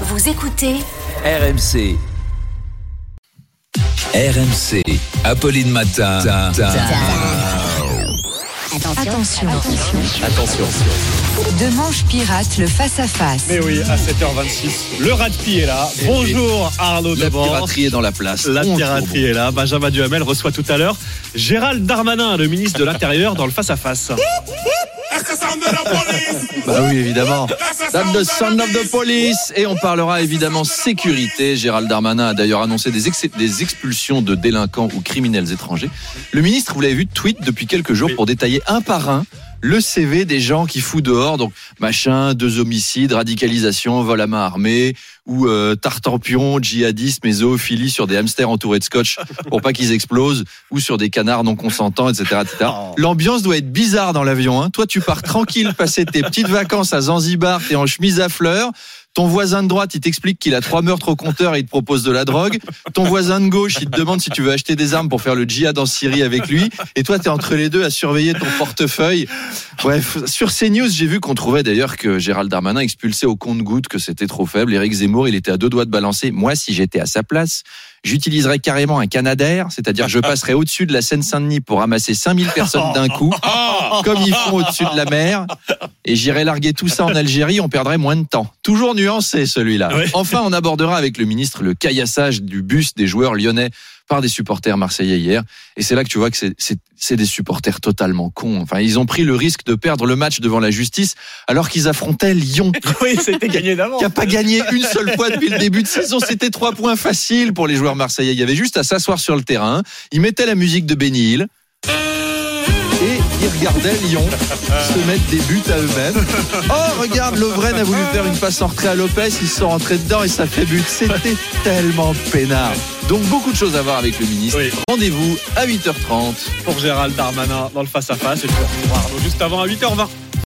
Vous écoutez RMC. RMC. Apolline Matin. Attention. Attention. Demanche pirate, le face-à-face. Mais oui, à 7h26, le rat de pied est là. Eh Bonjour Arnaud La Demanche. piraterie est dans la place. La Bonjour. piraterie est là. Benjamin Duhamel reçoit tout à l'heure Gérald Darmanin, le ministre de l'Intérieur, dans le face-à-face. Bah oui, évidemment. That's the son of the police. Et on parlera évidemment sécurité. Gérald Darmanin a d'ailleurs annoncé des, ex- des expulsions de délinquants ou criminels étrangers. Le ministre, vous l'avez vu, tweet depuis quelques jours pour détailler un par un le CV des gens qui foutent dehors. Donc, machin, deux homicides, radicalisation, vol à main armée, ou euh, tartampion, djihadisme et zoophilie sur des hamsters entourés de scotch pour pas qu'ils explosent, ou sur des canards non consentants, etc. etc. Oh. L'ambiance doit être bizarre dans l'avion. Hein. Toi, tu pars tranquille passer tes petites vacances à Zanzibar, t'es en chemise à fleurs. Ton voisin de droite, il t'explique qu'il a trois meurtres au compteur et il te propose de la drogue. Ton voisin de gauche, il te demande si tu veux acheter des armes pour faire le djihad en Syrie avec lui. Et toi, t'es entre les deux à surveiller ton portefeuille. Bref, sur CNews, j'ai vu qu'on trouvait d'ailleurs que Gérald Darmanin expulsait au compte-goutte que c'était trop faible. Éric Zemmour, il était à deux doigts de balancer. Moi, si j'étais à sa place, j'utiliserais carrément un Canadair, c'est-à-dire je passerais au-dessus de la Seine-Saint-Denis pour ramasser 5000 personnes d'un coup, comme ils font au-dessus de la mer, et j'irais larguer tout ça en Algérie, on perdrait moins de temps. Toujours nuancé celui-là. Ouais. Enfin, on abordera avec le ministre le caillassage du bus des joueurs lyonnais par des supporters marseillais hier. Et c'est là que tu vois que c'est- des supporters totalement cons. Enfin, ils ont pris le risque de perdre le match devant la justice alors qu'ils affrontaient Lyon Oui, c'était gagné d'avance. qui a pas gagné une seule fois depuis le début de saison. C'était trois points faciles pour les joueurs marseillais. Il y avait juste à s'asseoir sur le terrain. Ils mettaient la musique de Benny Hill. Et ils regardaient Lyon se mettre des buts à eux-mêmes. Oh, regarde, Lovren a voulu faire une passe en retrait à Lopez. Ils sont rentrés dedans et ça fait but. C'était tellement peinard. Donc, beaucoup de choses à voir avec le ministre. Oui. Rendez-vous à 8h30. Pour Gérald Darmanin dans le face-à-face. Et puis on retrouvera Arnaud juste avant à 8h20.